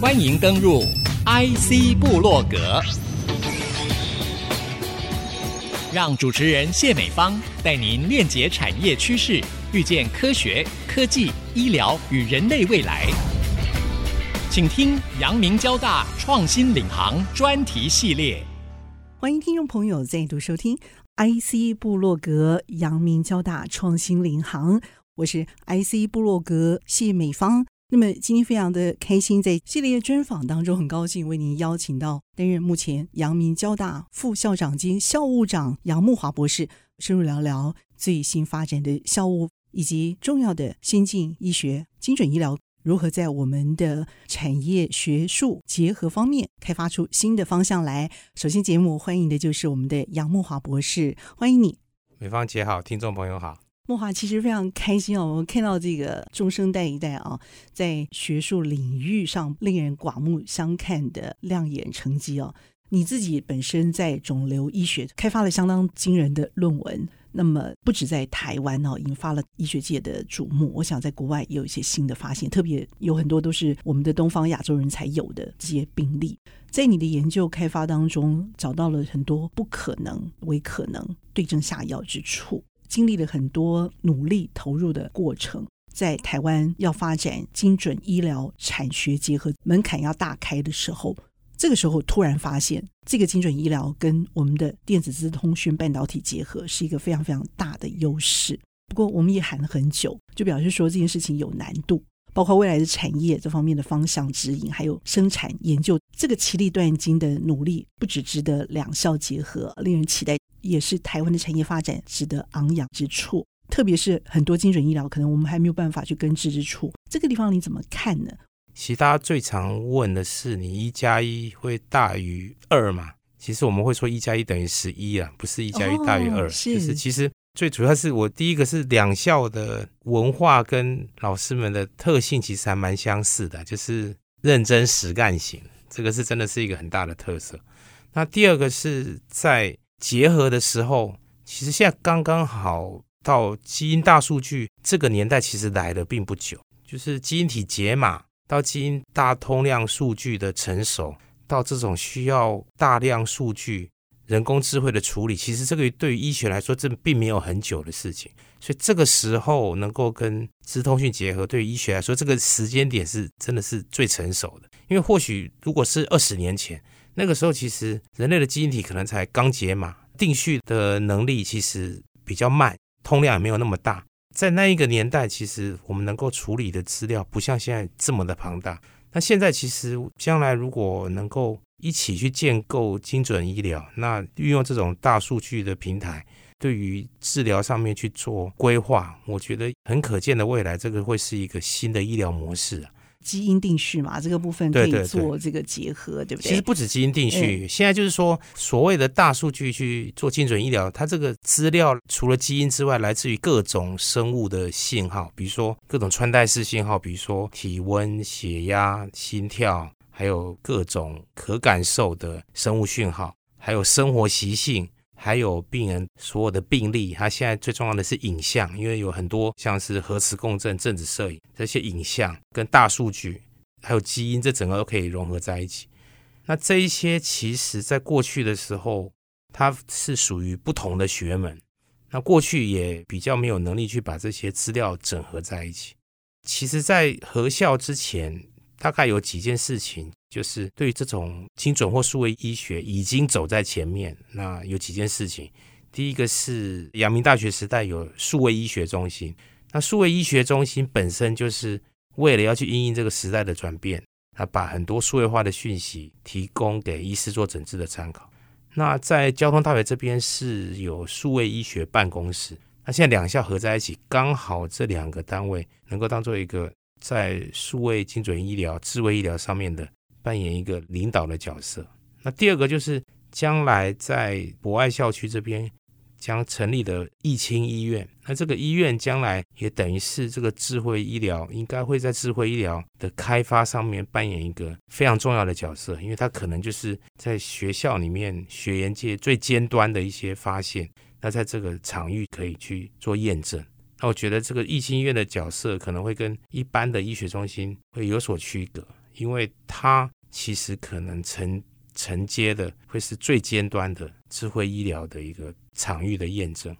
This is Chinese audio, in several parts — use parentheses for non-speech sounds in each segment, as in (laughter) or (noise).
欢迎登入 IC 部落格，让主持人谢美芳带您链接产业趋势，遇见科学、科技、医疗与人类未来。请听阳明交大创新领航专题系列。欢迎听众朋友再度收听 IC 部落格阳明交大创新领航，我是 IC 部落格谢美芳。那么今天非常的开心，在系列专访当中，很高兴为您邀请到担任目前阳明交大副校长兼校务长杨慕华博士，深入聊聊最新发展的校务以及重要的先进医学、精准医疗如何在我们的产业学术结合方面开发出新的方向来。首先，节目欢迎的就是我们的杨慕华博士，欢迎你。美芳姐好，听众朋友好。莫华其实非常开心哦，我们看到这个中生代一代啊，在学术领域上令人刮目相看的亮眼成绩哦。你自己本身在肿瘤医学开发了相当惊人的论文，那么不止在台湾哦，引发了医学界的瞩目。我想在国外也有一些新的发现，特别有很多都是我们的东方亚洲人才有的这些病例。在你的研究开发当中，找到了很多不可能为可能，对症下药之处。经历了很多努力投入的过程，在台湾要发展精准医疗产学结合，门槛要大开的时候，这个时候突然发现，这个精准医疗跟我们的电子资通讯半导体结合是一个非常非常大的优势。不过我们也喊了很久，就表示说这件事情有难度，包括未来的产业这方面的方向指引，还有生产研究这个其利断金的努力，不只值得两校结合，令人期待。也是台湾的产业发展值得昂扬之处，特别是很多精准医疗，可能我们还没有办法去根治之处。这个地方你怎么看呢？其实大家最常问的是，你一加一会大于二吗？其实我们会说一加一等于十一啊，不是一加一大于二。哦，是。就是其实最主要是我第一个是两校的文化跟老师们的特性其实还蛮相似的，就是认真实干型，这个是真的是一个很大的特色。那第二个是在结合的时候，其实现在刚刚好到基因大数据这个年代，其实来的并不久。就是基因体解码到基因大通量数据的成熟，到这种需要大量数据、人工智慧的处理，其实这个对于医学来说，这并没有很久的事情。所以这个时候能够跟资通讯结合，对于医学来说，这个时间点是真的是最成熟的。因为或许如果是二十年前。那个时候，其实人类的基因体可能才刚解码，定序的能力其实比较慢，通量也没有那么大。在那一个年代，其实我们能够处理的资料不像现在这么的庞大。那现在其实将来如果能够一起去建构精准医疗，那运用这种大数据的平台，对于治疗上面去做规划，我觉得很可见的未来，这个会是一个新的医疗模式啊。基因定序嘛，这个部分可以做这个结合，对，不对？其实不止基因定序，嗯、现在就是说所谓的大数据去做精准医疗，它这个资料除了基因之外，来自于各种生物的信号，比如说各种穿戴式信号，比如说体温、血压、心跳，还有各种可感受的生物讯号，还有生活习性。还有病人所有的病例，他现在最重要的是影像，因为有很多像是核磁共振、正子摄影这些影像跟大数据，还有基因，这整个都可以融合在一起。那这一些其实在过去的时候，它是属于不同的学门，那过去也比较没有能力去把这些资料整合在一起。其实，在合校之前，大概有几件事情。就是对于这种精准或数位医学已经走在前面，那有几件事情。第一个是阳明大学时代有数位医学中心，那数位医学中心本身就是为了要去因应这个时代的转变，他把很多数位化的讯息提供给医师做诊治的参考。那在交通大学这边是有数位医学办公室，那现在两校合在一起，刚好这两个单位能够当做一个在数位精准医疗、智慧医疗上面的。扮演一个领导的角色。那第二个就是将来在博爱校区这边将成立的义清医院。那这个医院将来也等于是这个智慧医疗，应该会在智慧医疗的开发上面扮演一个非常重要的角色，因为它可能就是在学校里面学研界最尖端的一些发现，那在这个场域可以去做验证。那我觉得这个义清医院的角色可能会跟一般的医学中心会有所区隔。因为它其实可能承承接的会是最尖端的智慧医疗的一个场域的验证，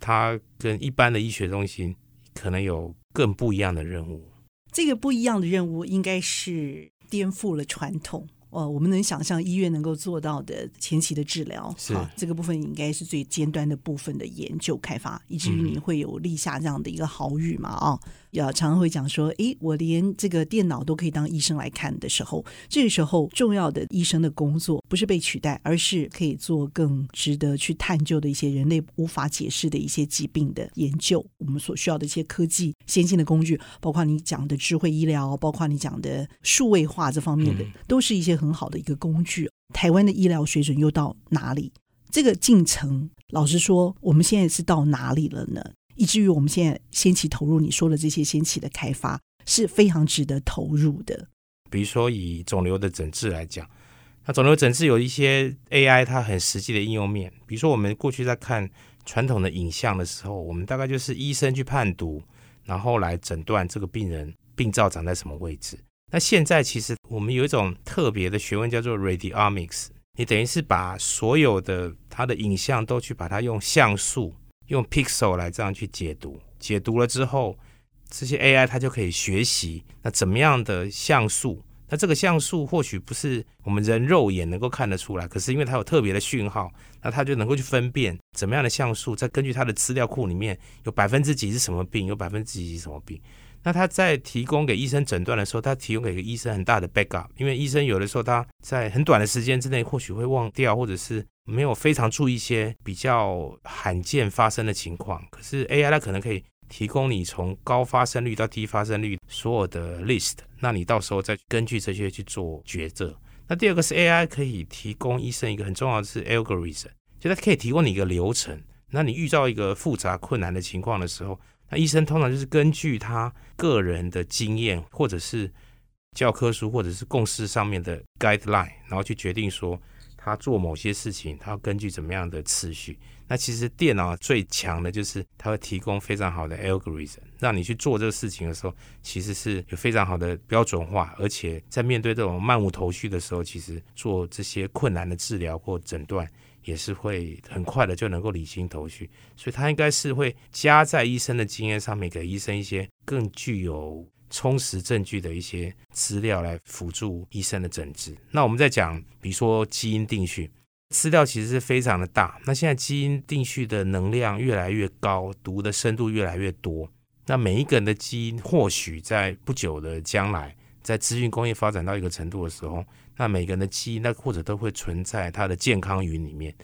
它跟一般的医学中心可能有更不一样的任务。这个不一样的任务应该是颠覆了传统。哦，我们能想象医院能够做到的前期的治疗，是啊，这个部分应该是最尖端的部分的研究开发，以至于你会有立下这样的一个豪语嘛？啊、嗯，要常常会讲说，诶，我连这个电脑都可以当医生来看的时候，这个时候重要的医生的工作不是被取代，而是可以做更值得去探究的一些人类无法解释的一些疾病的研究。我们所需要的一些科技先进的工具，包括你讲的智慧医疗，包括你讲的数位化这方面的，嗯、都是一些。很好的一个工具，台湾的医疗水准又到哪里？这个进程，老实说，我们现在是到哪里了呢？以至于我们现在先期投入你说的这些先期的开发是非常值得投入的。比如说以肿瘤的诊治来讲，那肿瘤诊治有一些 AI 它很实际的应用面。比如说我们过去在看传统的影像的时候，我们大概就是医生去判读，然后来诊断这个病人病灶长在什么位置。那现在其实我们有一种特别的学问叫做 radiomics，你等于是把所有的它的影像都去把它用像素、用 pixel 来这样去解读，解读了之后，这些 AI 它就可以学习那怎么样的像素，那这个像素或许不是我们人肉眼能够看得出来，可是因为它有特别的讯号，那它就能够去分辨怎么样的像素，再根据它的资料库里面有百分之几是什么病，有百分之几是什么病。那他在提供给医生诊断的时候，他提供给医生很大的 backup，因为医生有的时候他在很短的时间之内或许会忘掉，或者是没有非常注意一些比较罕见发生的情况。可是 AI 它可能可以提供你从高发生率到低发生率所有的 list，那你到时候再根据这些去做抉择。那第二个是 AI 可以提供医生一个很重要的是 algorithm，就它可以提供你一个流程。那你遇到一个复杂困难的情况的时候，那医生通常就是根据他个人的经验，或者是教科书，或者是共识上面的 guideline，然后去决定说他做某些事情，他要根据怎么样的次序。那其实电脑最强的就是它会提供非常好的 algorithm，让你去做这个事情的时候，其实是有非常好的标准化，而且在面对这种漫无头绪的时候，其实做这些困难的治疗或诊断。也是会很快的就能够理清头绪，所以他应该是会加在医生的经验上面，给医生一些更具有充实证据的一些资料来辅助医生的诊治。那我们在讲，比如说基因定序，资料其实是非常的大。那现在基因定序的能量越来越高，读的深度越来越多。那每一个人的基因，或许在不久的将来，在资讯工业发展到一个程度的时候。那每个人的基因，那或者都会存在他的健康云里面。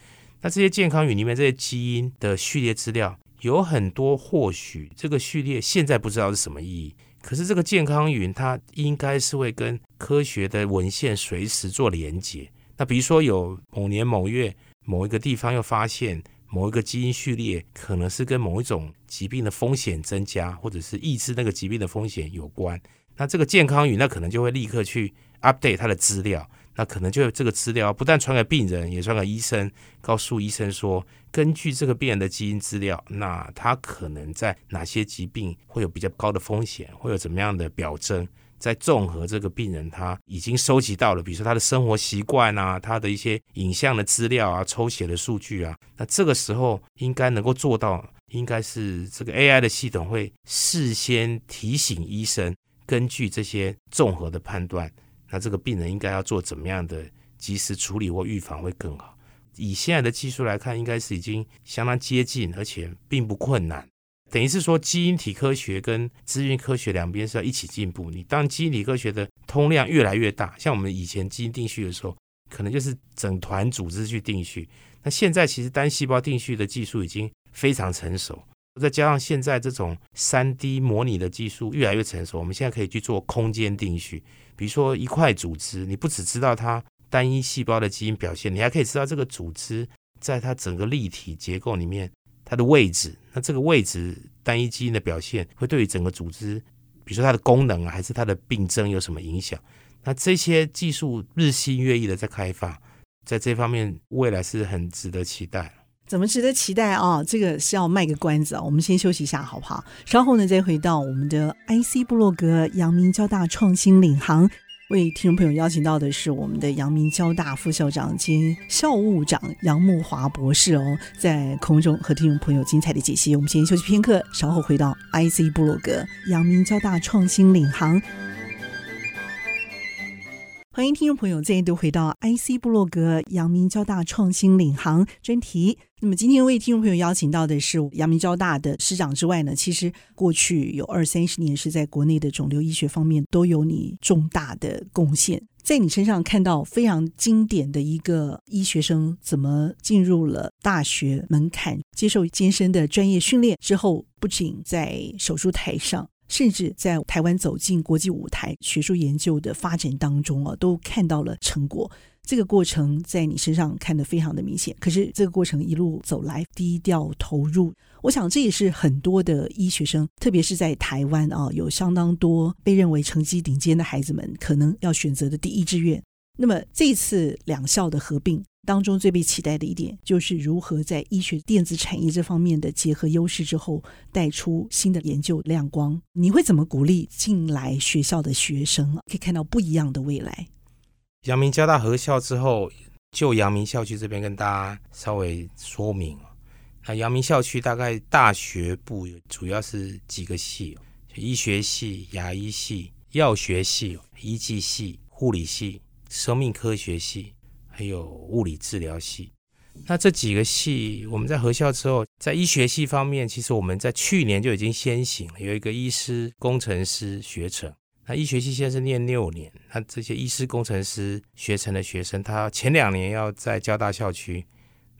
那这些健康云里面这些基因的序列资料有很多，或许这个序列现在不知道是什么意义。可是这个健康云它应该是会跟科学的文献随时做连接。那比如说有某年某月某一个地方又发现某一个基因序列可能是跟某一种疾病的风险增加，或者是抑制那个疾病的风险有关。那这个健康云那可能就会立刻去。update 他的资料，那可能就有这个资料不但传给病人，也传给医生，告诉医生说，根据这个病人的基因资料，那他可能在哪些疾病会有比较高的风险，会有怎么样的表征，在综合这个病人他已经收集到了，比如说他的生活习惯啊，他的一些影像的资料啊，抽血的数据啊，那这个时候应该能够做到，应该是这个 AI 的系统会事先提醒医生，根据这些综合的判断。那这个病人应该要做怎么样的及时处理或预防会更好？以现在的技术来看，应该是已经相当接近，而且并不困难。等于是说，基因体科学跟资讯科学两边是要一起进步。你当基因体科学的通量越来越大，像我们以前基因定序的时候，可能就是整团组织去定序。那现在其实单细胞定序的技术已经非常成熟。再加上现在这种三 D 模拟的技术越来越成熟，我们现在可以去做空间定序。比如说一块组织，你不只知道它单一细胞的基因表现，你还可以知道这个组织在它整个立体结构里面它的位置。那这个位置单一基因的表现会对于整个组织，比如说它的功能啊，还是它的病症有什么影响？那这些技术日新月异的在开发，在这方面未来是很值得期待。怎么值得期待啊？这个是要卖个关子啊！我们先休息一下，好不好？稍后呢，再回到我们的 IC 部落格阳明交大创新领航为听众朋友邀请到的是我们的阳明交大副校长兼校务长杨慕华博士哦，在空中和听众朋友精彩的解析。我们先休息片刻，稍后回到 IC 部落格，阳明交大创新领航。欢迎听众朋友再度回到 IC 部落格阳明交大创新领航专题。那么今天为听众朋友邀请到的是阳明交大的师长之外呢，其实过去有二三十年是在国内的肿瘤医学方面都有你重大的贡献。在你身上看到非常经典的一个医学生怎么进入了大学门槛，接受艰深的专业训练之后，不仅在手术台上。甚至在台湾走进国际舞台，学术研究的发展当中啊，都看到了成果。这个过程在你身上看得非常的明显。可是这个过程一路走来，低调投入，我想这也是很多的医学生，特别是在台湾啊，有相当多被认为成绩顶尖的孩子们，可能要选择的第一志愿。那么这次两校的合并。当中最被期待的一点，就是如何在医学电子产业这方面的结合优势之后，带出新的研究亮光。你会怎么鼓励进来学校的学生，可以看到不一样的未来？阳明交大合校之后，就阳明校区这边跟大家稍微说明。那阳明校区大概大学部主要是几个系：医学系、牙医系、药学系、医技系、护理系、生命科学系。还有物理治疗系，那这几个系我们在合校之后，在医学系方面，其实我们在去年就已经先行了，有一个医师工程师学程。那医学系现在是念六年，那这些医师工程师学程的学生，他前两年要在交大校区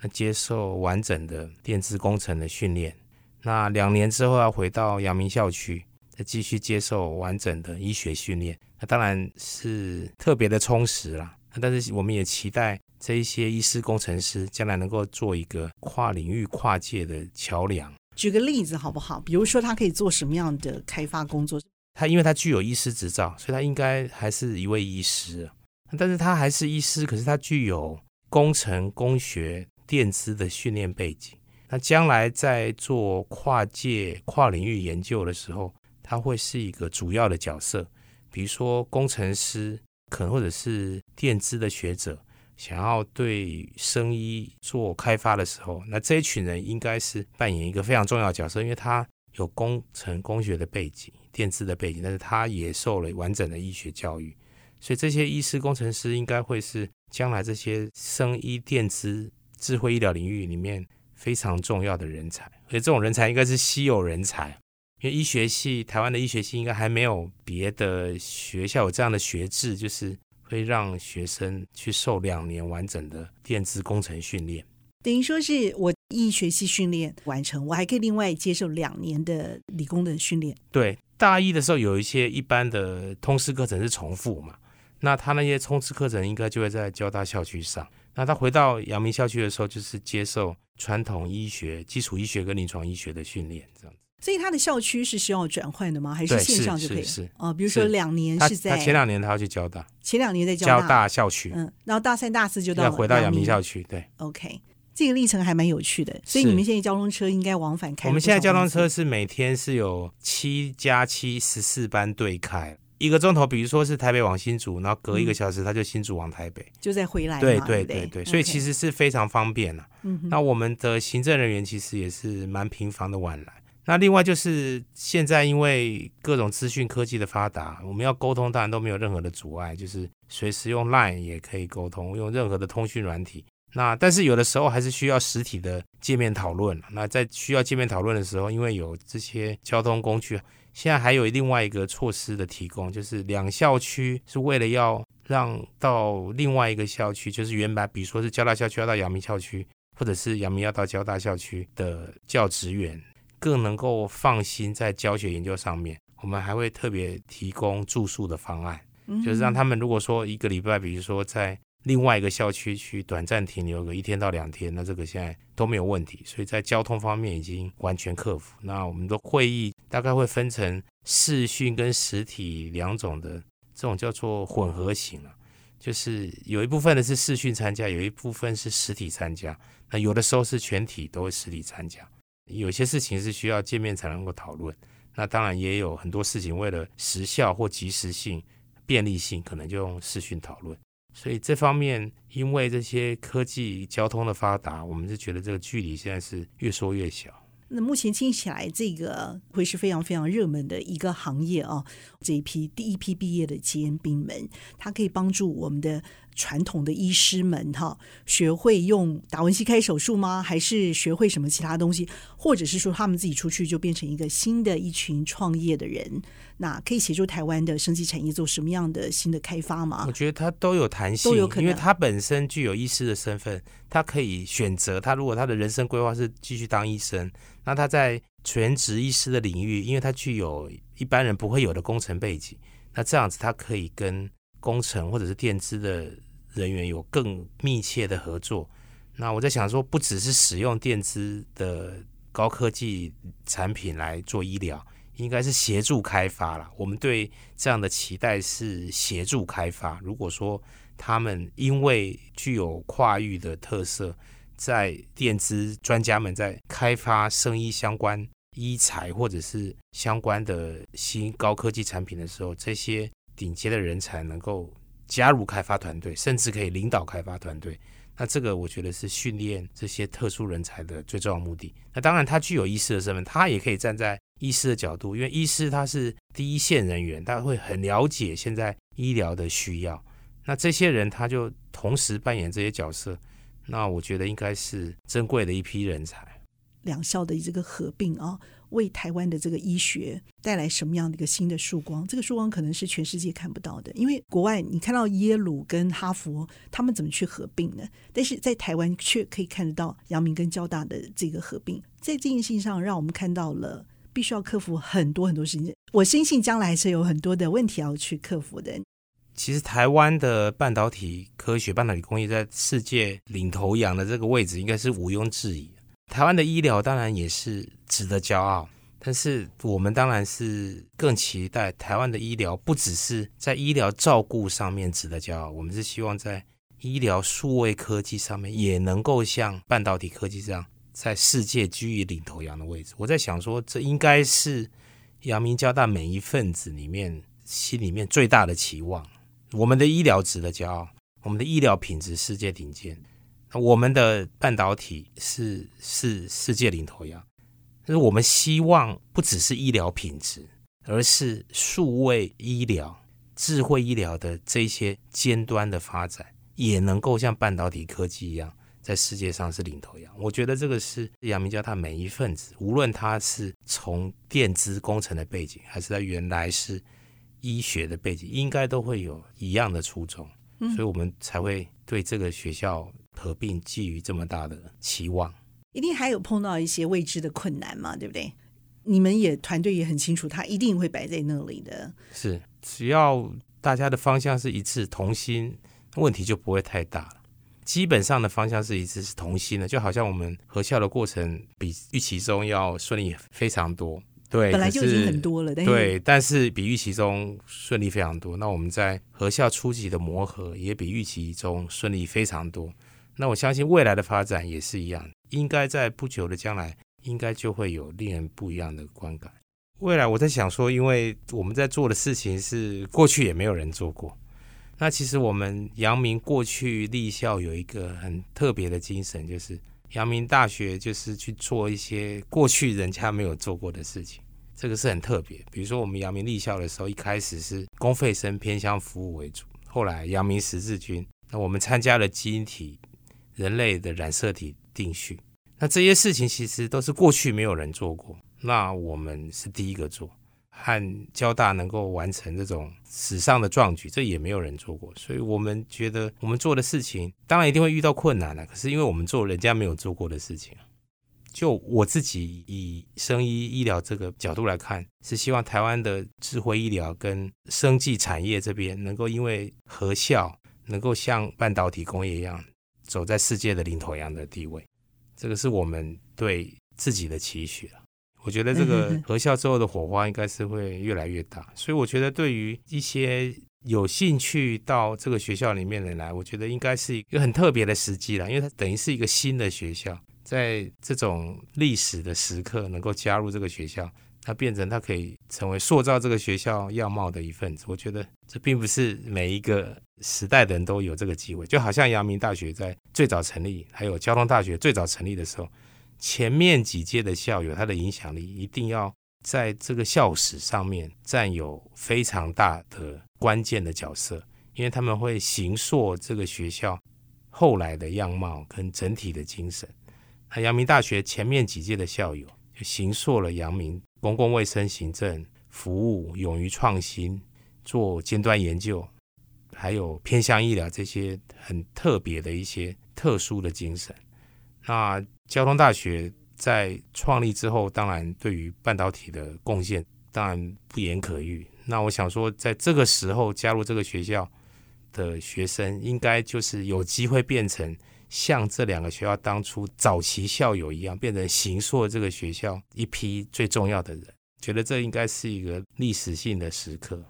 那接受完整的电子工程的训练，那两年之后要回到阳明校区继续接受完整的医学训练，那当然是特别的充实啦。但是我们也期待这一些医师工程师将来能够做一个跨领域、跨界的桥梁。举个例子好不好？比如说他可以做什么样的开发工作？他因为他具有医师执照，所以他应该还是一位医师。但是他还是医师，可是他具有工程、工学、电资的训练背景。那将来在做跨界、跨领域研究的时候，他会是一个主要的角色。比如说工程师。可能或者是电资的学者想要对生医做开发的时候，那这一群人应该是扮演一个非常重要的角色，因为他有工程工学的背景、电资的背景，但是他也受了完整的医学教育，所以这些医师工程师应该会是将来这些生医电资智慧医疗领域里面非常重要的人才，而且这种人才应该是稀有人才。因为医学系，台湾的医学系应该还没有别的学校有这样的学制，就是会让学生去受两年完整的电子工程训练。等于说是我医学系训练完成，我还可以另外接受两年的理工的训练。对，大一的时候有一些一般的通识课程是重复嘛，那他那些通识课程应该就会在交大校区上。那他回到阳明校区的时候，就是接受传统医学、基础医学跟临床医学的训练，这样子。所以他的校区是需要转换的吗？还是线上就可以？是，哦，比如说两年是在他，他前两年他要去交大，前两年在交大，交大校区，嗯，然后大三、大四就到要回到阳明校区。对，OK，这个历程还蛮有趣的。所以你们现在交通车应该往返开？我们现在交通车是每天是有七加七十四班对开，一个钟头，比如说是台北往新竹，然后隔一个小时他就新竹往台北，就再回来。对对对对，所以其实是非常方便了。嗯，那我们的行政人员其实也是蛮频繁的往来。那另外就是现在，因为各种资讯科技的发达，我们要沟通当然都没有任何的阻碍，就是随时用 Line 也可以沟通，用任何的通讯软体。那但是有的时候还是需要实体的界面讨论。那在需要界面讨论的时候，因为有这些交通工具，现在还有另外一个措施的提供，就是两校区是为了要让到另外一个校区，就是原本比如说是交大校区要到阳明校区，或者是阳明要到交大校区的教职员。更能够放心在教学研究上面，我们还会特别提供住宿的方案，就是让他们如果说一个礼拜，比如说在另外一个校区去短暂停留个一天到两天，那这个现在都没有问题。所以在交通方面已经完全克服。那我们的会议大概会分成视讯跟实体两种的，这种叫做混合型了，就是有一部分的是视讯参加，有一部分是实体参加。那有的时候是全体都会实体参加。有些事情是需要见面才能够讨论，那当然也有很多事情为了时效或及时性，便利性，可能就用视讯讨论。所以这方面，因为这些科技交通的发达，我们是觉得这个距离现在是越缩越小。那目前听起来，这个会是非常非常热门的一个行业啊。这一批第一批毕业的接班兵们，它可以帮助我们的传统的医师们哈，学会用达文西开手术吗？还是学会什么其他东西？或者是说他们自己出去就变成一个新的一群创业的人？那可以协助台湾的生技产业做什么样的新的开发吗？我觉得它都有弹性，都有可能，因为他本身具有医师的身份，他可以选择。他如果他的人生规划是继续当医生，那他在全职医师的领域，因为他具有一般人不会有的工程背景，那这样子他可以跟工程或者是电资的人员有更密切的合作。那我在想说，不只是使用电资的高科技产品来做医疗。应该是协助开发了。我们对这样的期待是协助开发。如果说他们因为具有跨域的特色，在电资专家们在开发生医相关医材或者是相关的新高科技产品的时候，这些顶尖的人才能够加入开发团队，甚至可以领导开发团队。那这个我觉得是训练这些特殊人才的最重要目的。那当然，他具有医师的身份，他也可以站在医师的角度，因为医师他是第一线人员，他会很了解现在医疗的需要。那这些人他就同时扮演这些角色，那我觉得应该是珍贵的一批人才。两校的这个合并啊。为台湾的这个医学带来什么样的一个新的曙光？这个曙光可能是全世界看不到的，因为国外你看到耶鲁跟哈佛他们怎么去合并呢？但是在台湾却可以看得到阳明跟交大的这个合并，在这件事情上让我们看到了必须要克服很多很多事情。我相信将来还是有很多的问题要去克服的。其实台湾的半导体科学、半导体工业在世界领头羊的这个位置，应该是毋庸置疑。台湾的医疗当然也是值得骄傲，但是我们当然是更期待台湾的医疗不只是在医疗照顾上面值得骄傲，我们是希望在医疗数位科技上面也能够像半导体科技这样，在世界居于领头羊的位置。我在想说，这应该是阳明交大每一份子里面心里面最大的期望。我们的医疗值得骄傲，我们的医疗品质世界顶尖。我们的半导体是是世界领头羊，就是我们希望不只是医疗品质，而是数位医疗、智慧医疗的这些尖端的发展，也能够像半导体科技一样，在世界上是领头羊。我觉得这个是阳明交大每一份子，无论他是从电资工程的背景，还是他原来是医学的背景，应该都会有一样的初衷，所以我们才会对这个学校。合并寄予这么大的期望，一定还有碰到一些未知的困难嘛？对不对？你们也团队也很清楚，他一定会摆在那里的。是，只要大家的方向是一致、同心，问题就不会太大了。基本上的方向是一致、是同心的，就好像我们合校的过程比预期中要顺利非常多。对，本来就已经很多了，但对，但是比预期中顺利非常多。那我们在合校初级的磨合也比预期中顺利非常多。那我相信未来的发展也是一样，应该在不久的将来，应该就会有令人不一样的观感。未来我在想说，因为我们在做的事情是过去也没有人做过。那其实我们阳明过去立校有一个很特别的精神，就是阳明大学就是去做一些过去人家没有做过的事情，这个是很特别。比如说我们阳明立校的时候，一开始是公费生偏向服务为主，后来阳明十字军，那我们参加了基因体。人类的染色体定序，那这些事情其实都是过去没有人做过，那我们是第一个做，和交大能够完成这种史上的壮举，这也没有人做过，所以我们觉得我们做的事情，当然一定会遇到困难了，可是因为我们做人家没有做过的事情，就我自己以生医医疗这个角度来看，是希望台湾的智慧医疗跟生技产业这边能够因为核效，能够像半导体工业一样。走在世界的领头羊的地位，这个是我们对自己的期许了。我觉得这个 (laughs) 合校之后的火花应该是会越来越大，所以我觉得对于一些有兴趣到这个学校里面的人来，我觉得应该是一个很特别的时机了，因为它等于是一个新的学校，在这种历史的时刻能够加入这个学校，它变成它可以成为塑造这个学校样貌的一份子。我觉得这并不是每一个时代的人都有这个机会。就好像阳明大学在最早成立，还有交通大学最早成立的时候，前面几届的校友，他的影响力一定要在这个校史上面占有非常大的关键的角色，因为他们会形塑这个学校后来的样貌跟整体的精神。那阳明大学前面几届的校友，就形塑了阳明公共卫生行政、服务、勇于创新、做尖端研究，还有偏向医疗这些很特别的一些特殊的精神。那交通大学在创立之后，当然对于半导体的贡献当然不言可喻。那我想说，在这个时候加入这个学校的学生，应该就是有机会变成。像这两个学校当初早期校友一样，变成形塑这个学校一批最重要的人，觉得这应该是一个历史性的时刻，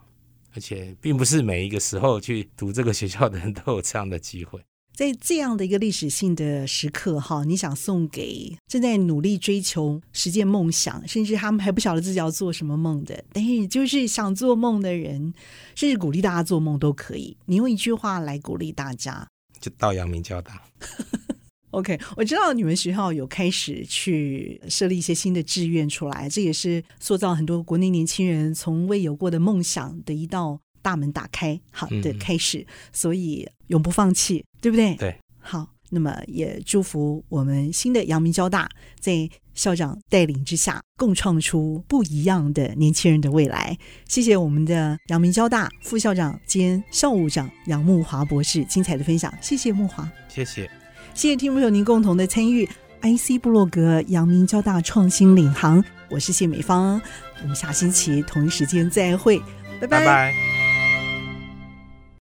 而且并不是每一个时候去读这个学校的人都有这样的机会。在这样的一个历史性的时刻，哈，你想送给正在努力追求实践梦想，甚至他们还不晓得自己要做什么梦的，但是就是想做梦的人，甚至鼓励大家做梦都可以。你用一句话来鼓励大家。就到阳明交大。(laughs) OK，我知道你们学校有开始去设立一些新的志愿出来，这也是塑造很多国内年轻人从未有过的梦想的一道大门打开，好的开始。嗯、所以永不放弃，对不对？对。好，那么也祝福我们新的阳明交大在校长带领之下，共创出不一样的年轻人的未来。谢谢我们的阳明交大副校长兼校务长杨慕华博士精彩的分享。谢谢慕华，谢谢，谢谢听众朋友您共同的参与。IC 布洛格阳明交大创新领航，我是谢美芳，我们下星期同一时间再会，拜拜。拜拜。